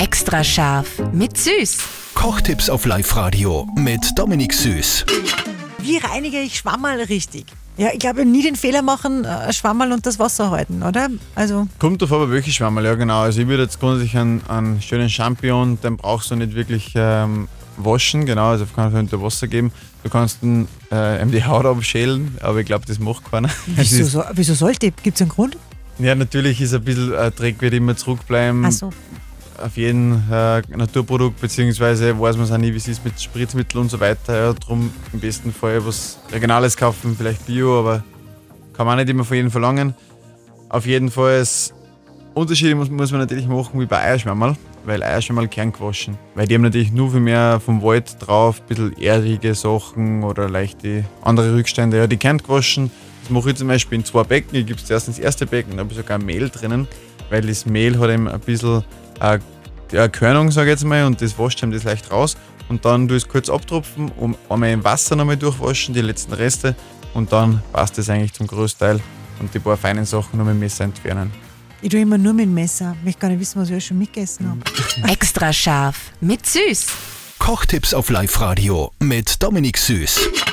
Extra scharf mit Süß. Kochtipps auf Live-Radio mit Dominik Süß. Wie reinige ich Schwammerl richtig? Ja, ich glaube, nie den Fehler machen, äh, Schwammerl und das Wasser halten, oder? Also, Kommt auf aber welche Schwammerl, ja genau. Also ich würde jetzt grundsätzlich einen, einen schönen Champion, den brauchst du nicht wirklich ähm, waschen, genau, also kann man unter Wasser geben. Du kannst ihn, äh, ihm die Haut abschälen, aber ich glaube, das macht keiner. Es wieso, so, wieso sollte? Gibt es einen Grund? ja, natürlich ist ein bisschen äh, Dreck wird immer zurückbleiben. Ach so. Auf jeden äh, Naturprodukt, beziehungsweise weiß man es auch nie, wie es ist mit Spritzmitteln und so weiter. Ja, drum im besten Fall was Regionales kaufen, vielleicht Bio, aber kann man auch nicht immer von jedem verlangen. Auf jeden Fall Unterschiede muss, muss man natürlich machen wie bei Eierschwammerl, weil Eierschwammerl kerngewaschen. Weil die haben natürlich nur viel mehr vom Wald drauf, ein bisschen erdige Sachen oder leichte andere Rückstände. Ja, die kerngewaschen, das mache ich zum Beispiel in zwei Becken. Ich gebe zuerst ins erste Becken, da habe ich sogar Mehl drinnen, weil das Mehl hat eben ein bisschen äh, ja, Körnung, sage ich jetzt mal, und das wascht ihm das leicht raus. Und dann tue ich es kurz abtropfen, um einmal im Wasser nochmal durchwaschen, die letzten Reste. Und dann passt das eigentlich zum Großteil und die paar feinen Sachen noch mit dem Messer entfernen. Ich tue immer nur mit dem Messer. Ich möchte gar nicht wissen, was ich alles schon mitgegessen habe. Extra scharf mit Süß. Kochtipps auf Live-Radio mit Dominik Süß.